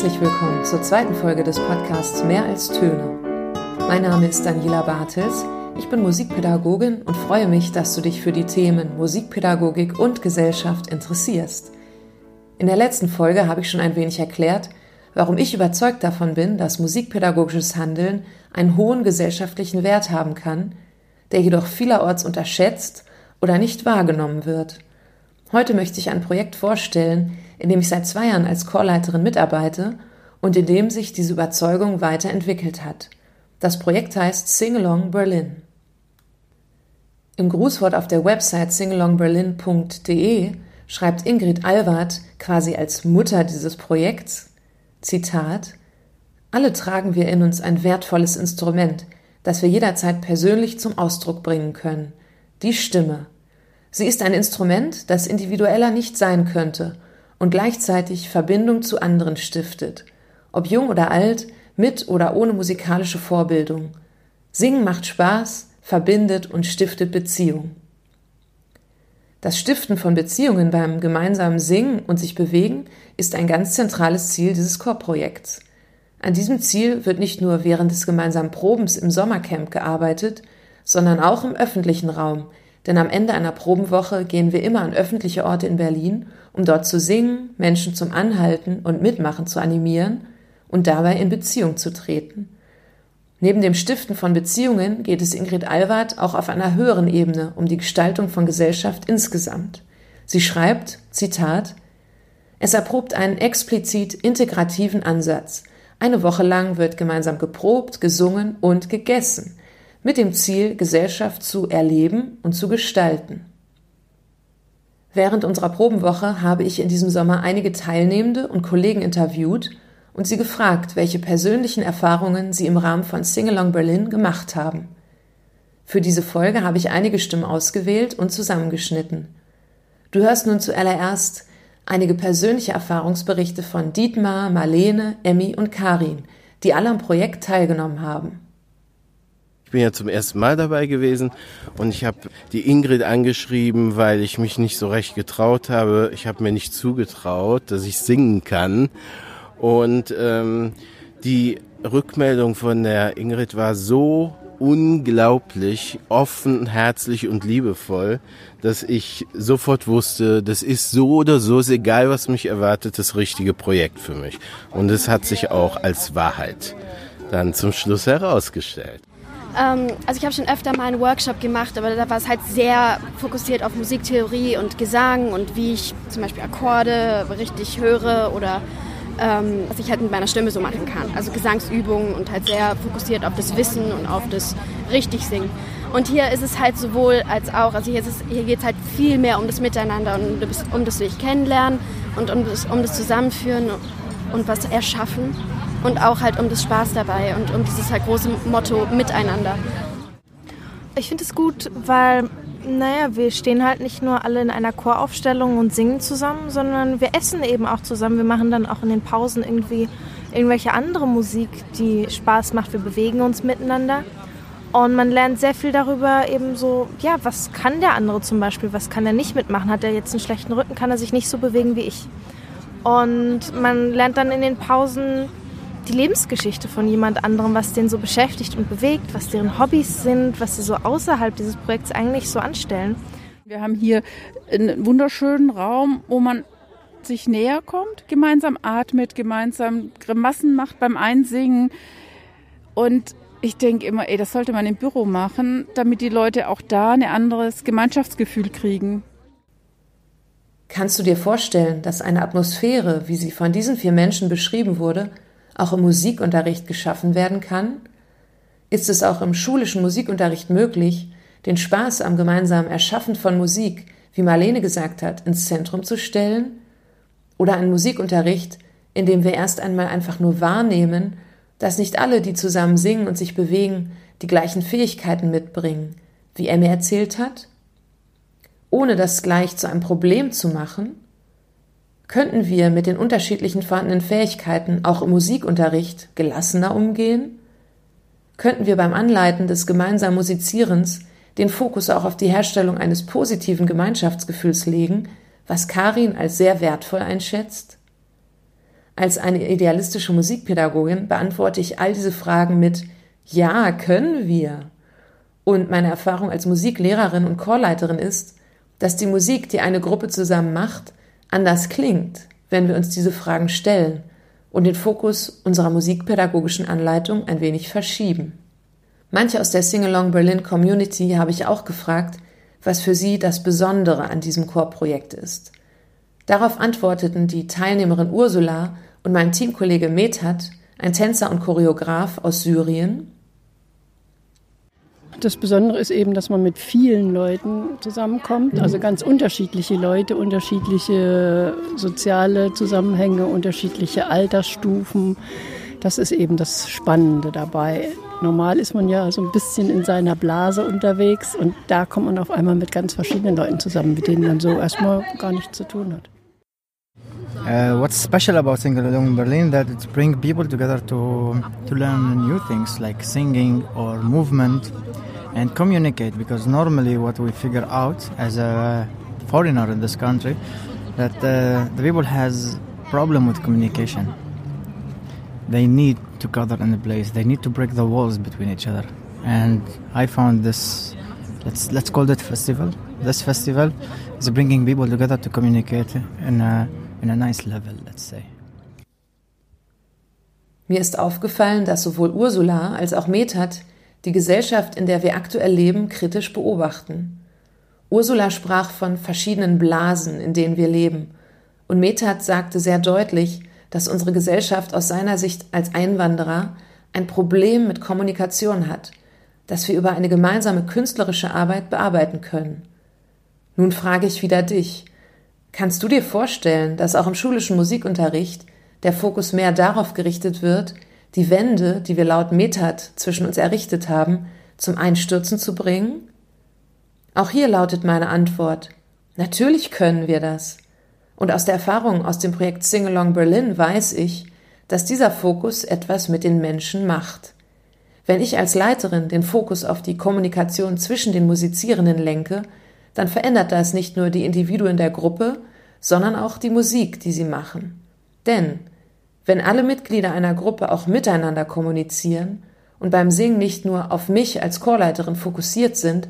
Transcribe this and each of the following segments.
Herzlich willkommen zur zweiten Folge des Podcasts Mehr als Töne. Mein Name ist Daniela Bartels, ich bin Musikpädagogin und freue mich, dass du dich für die Themen Musikpädagogik und Gesellschaft interessierst. In der letzten Folge habe ich schon ein wenig erklärt, warum ich überzeugt davon bin, dass musikpädagogisches Handeln einen hohen gesellschaftlichen Wert haben kann, der jedoch vielerorts unterschätzt oder nicht wahrgenommen wird. Heute möchte ich ein Projekt vorstellen, in dem ich seit zwei Jahren als Chorleiterin mitarbeite und in dem sich diese Überzeugung weiterentwickelt hat. Das Projekt heißt Singalong Berlin. Im Grußwort auf der Website singalongberlin.de schreibt Ingrid Alward quasi als Mutter dieses Projekts, Zitat, alle tragen wir in uns ein wertvolles Instrument, das wir jederzeit persönlich zum Ausdruck bringen können, die Stimme, Sie ist ein Instrument, das individueller nicht sein könnte und gleichzeitig Verbindung zu anderen stiftet, ob jung oder alt, mit oder ohne musikalische Vorbildung. Singen macht Spaß, verbindet und stiftet Beziehung. Das Stiften von Beziehungen beim gemeinsamen Singen und sich bewegen ist ein ganz zentrales Ziel dieses Chorprojekts. An diesem Ziel wird nicht nur während des gemeinsamen Probens im Sommercamp gearbeitet, sondern auch im öffentlichen Raum, denn am Ende einer Probenwoche gehen wir immer an öffentliche Orte in Berlin, um dort zu singen, Menschen zum Anhalten und Mitmachen zu animieren und dabei in Beziehung zu treten. Neben dem Stiften von Beziehungen geht es Ingrid Alward auch auf einer höheren Ebene um die Gestaltung von Gesellschaft insgesamt. Sie schreibt, Zitat, es erprobt einen explizit integrativen Ansatz. Eine Woche lang wird gemeinsam geprobt, gesungen und gegessen mit dem Ziel, Gesellschaft zu erleben und zu gestalten. Während unserer Probenwoche habe ich in diesem Sommer einige Teilnehmende und Kollegen interviewt und sie gefragt, welche persönlichen Erfahrungen sie im Rahmen von Singalong Berlin gemacht haben. Für diese Folge habe ich einige Stimmen ausgewählt und zusammengeschnitten. Du hörst nun zuallererst einige persönliche Erfahrungsberichte von Dietmar, Marlene, Emmy und Karin, die alle am Projekt teilgenommen haben. Ich bin ja zum ersten Mal dabei gewesen und ich habe die Ingrid angeschrieben, weil ich mich nicht so recht getraut habe. Ich habe mir nicht zugetraut, dass ich singen kann. Und ähm, die Rückmeldung von der Ingrid war so unglaublich offen, herzlich und liebevoll, dass ich sofort wusste, das ist so oder so, ist egal, was mich erwartet, das richtige Projekt für mich. Und es hat sich auch als Wahrheit dann zum Schluss herausgestellt. Ähm, also ich habe schon öfter mal einen Workshop gemacht, aber da war es halt sehr fokussiert auf Musiktheorie und Gesang und wie ich zum Beispiel Akkorde richtig höre oder ähm, was ich halt mit meiner Stimme so machen kann. Also Gesangsübungen und halt sehr fokussiert auf das Wissen und auf das richtig Singen. Und hier ist es halt sowohl als auch, also hier, hier geht es halt viel mehr um das Miteinander und um das sich kennenlernen und um das, um das Zusammenführen und was erschaffen und auch halt um das Spaß dabei und um dieses halt große Motto Miteinander. Ich finde es gut, weil, naja, wir stehen halt nicht nur alle in einer Choraufstellung und singen zusammen, sondern wir essen eben auch zusammen. Wir machen dann auch in den Pausen irgendwie irgendwelche andere Musik, die Spaß macht. Wir bewegen uns miteinander. Und man lernt sehr viel darüber, eben so, ja, was kann der andere zum Beispiel, was kann er nicht mitmachen? Hat er jetzt einen schlechten Rücken, kann er sich nicht so bewegen wie ich. Und man lernt dann in den Pausen die Lebensgeschichte von jemand anderem, was den so beschäftigt und bewegt, was deren Hobbys sind, was sie so außerhalb dieses Projekts eigentlich so anstellen. Wir haben hier einen wunderschönen Raum, wo man sich näher kommt, gemeinsam atmet, gemeinsam Grimassen macht beim Einsingen. Und ich denke immer, ey, das sollte man im Büro machen, damit die Leute auch da ein anderes Gemeinschaftsgefühl kriegen. Kannst du dir vorstellen, dass eine Atmosphäre, wie sie von diesen vier Menschen beschrieben wurde, auch im Musikunterricht geschaffen werden kann? Ist es auch im schulischen Musikunterricht möglich, den Spaß am gemeinsamen Erschaffen von Musik, wie Marlene gesagt hat, ins Zentrum zu stellen? Oder ein Musikunterricht, in dem wir erst einmal einfach nur wahrnehmen, dass nicht alle, die zusammen singen und sich bewegen, die gleichen Fähigkeiten mitbringen, wie mir erzählt hat? Ohne das gleich zu einem Problem zu machen, Könnten wir mit den unterschiedlichen vorhandenen Fähigkeiten auch im Musikunterricht gelassener umgehen? Könnten wir beim Anleiten des gemeinsamen Musizierens den Fokus auch auf die Herstellung eines positiven Gemeinschaftsgefühls legen, was Karin als sehr wertvoll einschätzt? Als eine idealistische Musikpädagogin beantworte ich all diese Fragen mit Ja, können wir. Und meine Erfahrung als Musiklehrerin und Chorleiterin ist, dass die Musik, die eine Gruppe zusammen macht, anders klingt, wenn wir uns diese Fragen stellen und den Fokus unserer musikpädagogischen Anleitung ein wenig verschieben. Manche aus der Singalong Berlin Community habe ich auch gefragt, was für sie das Besondere an diesem Chorprojekt ist. Darauf antworteten die Teilnehmerin Ursula und mein Teamkollege Methat, ein Tänzer und Choreograf aus Syrien. Das Besondere ist eben, dass man mit vielen Leuten zusammenkommt, also ganz unterschiedliche Leute, unterschiedliche soziale Zusammenhänge, unterschiedliche Altersstufen. Das ist eben das Spannende dabei. Normal ist man ja so ein bisschen in seiner Blase unterwegs und da kommt man auf einmal mit ganz verschiedenen Leuten zusammen, mit denen man so erstmal gar nichts zu tun hat. Uh, what's special about Sing Along Berlin that it brings people together to to learn new things like singing or movement and communicate because normally what we figure out as a foreigner in this country that uh, the people has problem with communication they need to gather in a place. They need to break the walls between each other. And I found this, let's let's call it festival. This festival is bringing people together to communicate in a in a nice level, let's say. Mir ist aufgefallen, dass sowohl Ursula als auch Methat die Gesellschaft, in der wir aktuell leben, kritisch beobachten. Ursula sprach von verschiedenen Blasen, in denen wir leben, und Methat sagte sehr deutlich, dass unsere Gesellschaft aus seiner Sicht als Einwanderer ein Problem mit Kommunikation hat, das wir über eine gemeinsame künstlerische Arbeit bearbeiten können. Nun frage ich wieder dich. Kannst du dir vorstellen, dass auch im schulischen Musikunterricht der Fokus mehr darauf gerichtet wird, die Wände, die wir laut Metat zwischen uns errichtet haben, zum Einstürzen zu bringen? Auch hier lautet meine Antwort, natürlich können wir das. Und aus der Erfahrung aus dem Projekt Singalong Berlin weiß ich, dass dieser Fokus etwas mit den Menschen macht. Wenn ich als Leiterin den Fokus auf die Kommunikation zwischen den Musizierenden lenke, dann verändert das nicht nur die Individuen der Gruppe, sondern auch die Musik, die sie machen. Denn wenn alle Mitglieder einer Gruppe auch miteinander kommunizieren und beim Singen nicht nur auf mich als Chorleiterin fokussiert sind,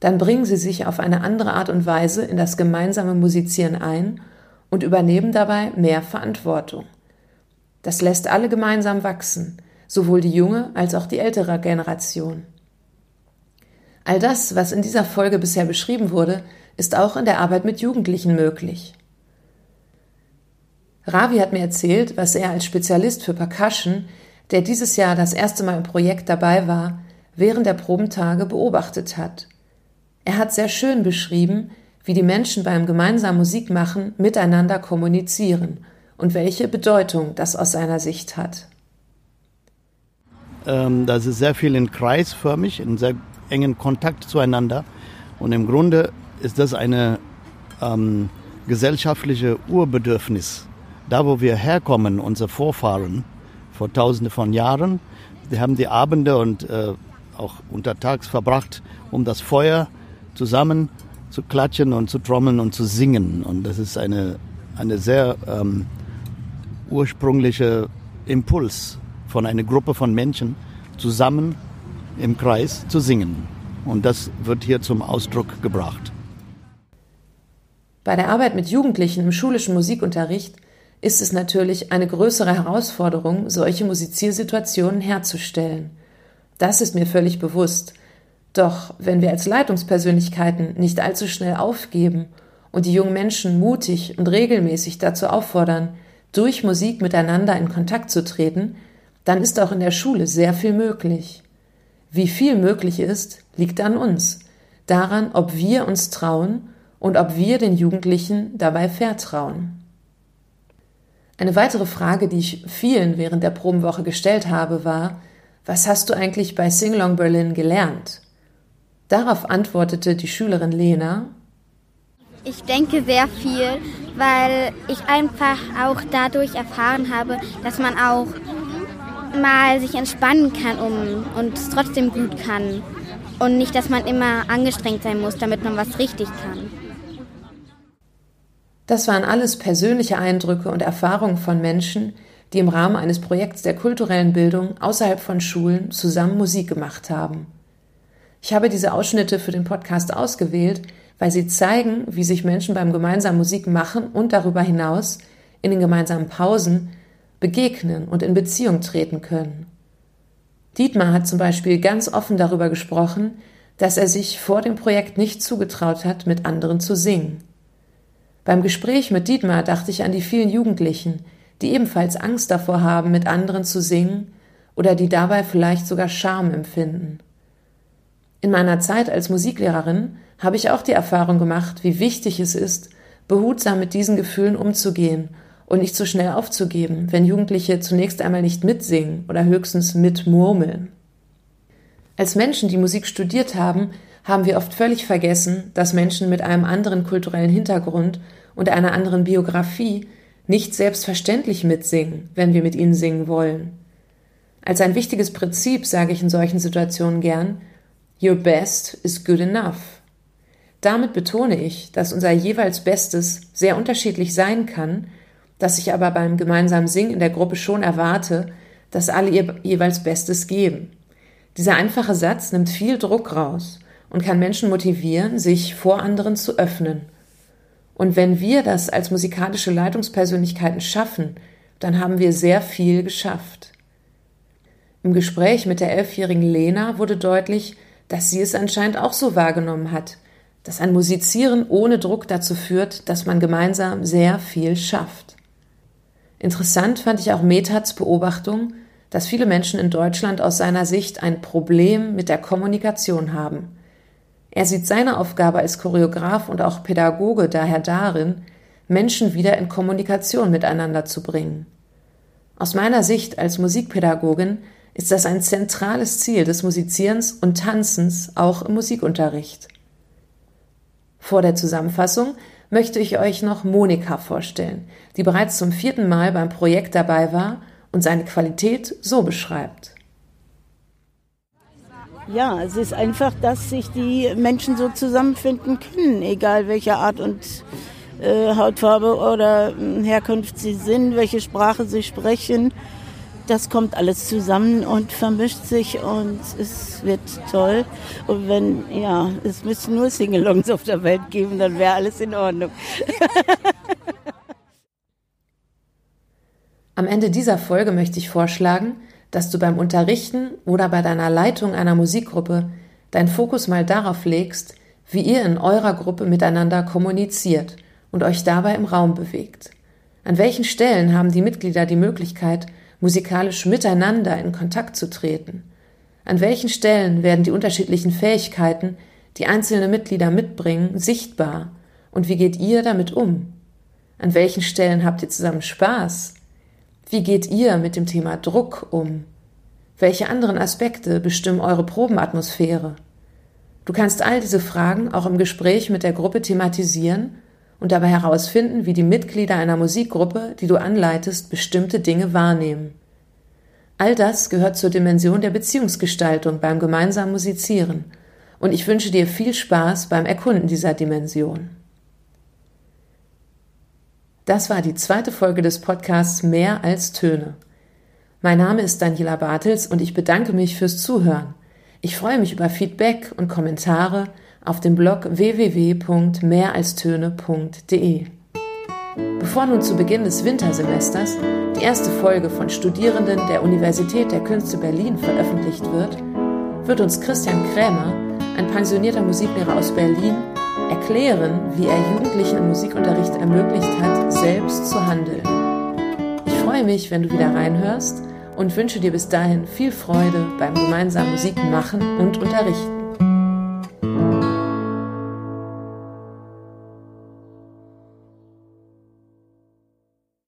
dann bringen sie sich auf eine andere Art und Weise in das gemeinsame Musizieren ein und übernehmen dabei mehr Verantwortung. Das lässt alle gemeinsam wachsen, sowohl die junge als auch die ältere Generation. All das, was in dieser Folge bisher beschrieben wurde, ist auch in der Arbeit mit Jugendlichen möglich. Ravi hat mir erzählt, was er als Spezialist für Percussion, der dieses Jahr das erste Mal im Projekt dabei war, während der Probentage beobachtet hat. Er hat sehr schön beschrieben, wie die Menschen beim gemeinsamen Musikmachen miteinander kommunizieren und welche Bedeutung das aus seiner Sicht hat. Ähm, das ist sehr viel in kreisförmig, in sehr engen Kontakt zueinander. Und im Grunde ist das eine ähm, gesellschaftliche Urbedürfnis. Da, wo wir herkommen, unsere Vorfahren vor tausende von Jahren, die haben die Abende und äh, auch untertags verbracht, um das Feuer zusammen zu klatschen und zu trommeln und zu singen. Und das ist eine, eine sehr ähm, ursprüngliche Impuls von einer Gruppe von Menschen, zusammen im Kreis zu singen. Und das wird hier zum Ausdruck gebracht. Bei der Arbeit mit Jugendlichen im schulischen Musikunterricht ist es natürlich eine größere Herausforderung, solche Musiziersituationen herzustellen. Das ist mir völlig bewusst. Doch wenn wir als Leitungspersönlichkeiten nicht allzu schnell aufgeben und die jungen Menschen mutig und regelmäßig dazu auffordern, durch Musik miteinander in Kontakt zu treten, dann ist auch in der Schule sehr viel möglich. Wie viel möglich ist, liegt an uns, daran, ob wir uns trauen und ob wir den Jugendlichen dabei vertrauen. Eine weitere Frage, die ich vielen während der Probenwoche gestellt habe, war, was hast du eigentlich bei Singalong Berlin gelernt? Darauf antwortete die Schülerin Lena. Ich denke sehr viel, weil ich einfach auch dadurch erfahren habe, dass man auch mal sich entspannen kann um, und es trotzdem gut kann. Und nicht, dass man immer angestrengt sein muss, damit man was richtig kann. Das waren alles persönliche Eindrücke und Erfahrungen von Menschen, die im Rahmen eines Projekts der kulturellen Bildung außerhalb von Schulen zusammen Musik gemacht haben. Ich habe diese Ausschnitte für den Podcast ausgewählt, weil sie zeigen, wie sich Menschen beim gemeinsamen Musik machen und darüber hinaus in den gemeinsamen Pausen begegnen und in Beziehung treten können. Dietmar hat zum Beispiel ganz offen darüber gesprochen, dass er sich vor dem Projekt nicht zugetraut hat, mit anderen zu singen. Beim Gespräch mit Dietmar dachte ich an die vielen Jugendlichen, die ebenfalls Angst davor haben, mit anderen zu singen oder die dabei vielleicht sogar Scham empfinden. In meiner Zeit als Musiklehrerin habe ich auch die Erfahrung gemacht, wie wichtig es ist, behutsam mit diesen Gefühlen umzugehen und nicht zu so schnell aufzugeben, wenn Jugendliche zunächst einmal nicht mitsingen oder höchstens mitmurmeln. Als Menschen, die Musik studiert haben, haben wir oft völlig vergessen, dass Menschen mit einem anderen kulturellen Hintergrund und einer anderen Biografie nicht selbstverständlich mitsingen, wenn wir mit ihnen singen wollen. Als ein wichtiges Prinzip sage ich in solchen Situationen gern, Your best is good enough. Damit betone ich, dass unser jeweils Bestes sehr unterschiedlich sein kann, dass ich aber beim gemeinsamen Singen in der Gruppe schon erwarte, dass alle ihr jeweils Bestes geben. Dieser einfache Satz nimmt viel Druck raus und kann Menschen motivieren, sich vor anderen zu öffnen. Und wenn wir das als musikalische Leitungspersönlichkeiten schaffen, dann haben wir sehr viel geschafft. Im Gespräch mit der elfjährigen Lena wurde deutlich, dass sie es anscheinend auch so wahrgenommen hat, dass ein Musizieren ohne Druck dazu führt, dass man gemeinsam sehr viel schafft. Interessant fand ich auch Methats Beobachtung, dass viele Menschen in Deutschland aus seiner Sicht ein Problem mit der Kommunikation haben. Er sieht seine Aufgabe als Choreograf und auch Pädagoge daher darin, Menschen wieder in Kommunikation miteinander zu bringen. Aus meiner Sicht als Musikpädagogin ist das ein zentrales Ziel des Musizierens und Tanzens auch im Musikunterricht. Vor der Zusammenfassung möchte ich euch noch Monika vorstellen, die bereits zum vierten Mal beim Projekt dabei war und seine Qualität so beschreibt. Ja, es ist einfach, dass sich die Menschen so zusammenfinden können, egal welcher Art und äh, Hautfarbe oder äh, Herkunft sie sind, welche Sprache sie sprechen. Das kommt alles zusammen und vermischt sich und es wird toll. Und wenn, ja, es müsste nur Singalongs auf der Welt geben, dann wäre alles in Ordnung. Am Ende dieser Folge möchte ich vorschlagen, dass du beim Unterrichten oder bei deiner Leitung einer Musikgruppe deinen Fokus mal darauf legst, wie ihr in eurer Gruppe miteinander kommuniziert und euch dabei im Raum bewegt. An welchen Stellen haben die Mitglieder die Möglichkeit, musikalisch miteinander in Kontakt zu treten? An welchen Stellen werden die unterschiedlichen Fähigkeiten, die einzelne Mitglieder mitbringen, sichtbar? Und wie geht ihr damit um? An welchen Stellen habt ihr zusammen Spaß? Wie geht ihr mit dem Thema Druck um? Welche anderen Aspekte bestimmen eure Probenatmosphäre? Du kannst all diese Fragen auch im Gespräch mit der Gruppe thematisieren und dabei herausfinden, wie die Mitglieder einer Musikgruppe, die du anleitest, bestimmte Dinge wahrnehmen. All das gehört zur Dimension der Beziehungsgestaltung beim gemeinsamen Musizieren und ich wünsche dir viel Spaß beim Erkunden dieser Dimension. Das war die zweite Folge des Podcasts Mehr als Töne. Mein Name ist Daniela Bartels und ich bedanke mich fürs Zuhören. Ich freue mich über Feedback und Kommentare auf dem Blog www.mehralstöne.de. Bevor nun zu Beginn des Wintersemesters die erste Folge von Studierenden der Universität der Künste Berlin veröffentlicht wird, wird uns Christian Krämer, ein pensionierter Musiklehrer aus Berlin, erklären, wie er Jugendlichen im Musikunterricht ermöglicht hat, selbst zu handeln. Ich freue mich, wenn du wieder reinhörst und wünsche dir bis dahin viel Freude beim gemeinsamen Musik machen und unterrichten.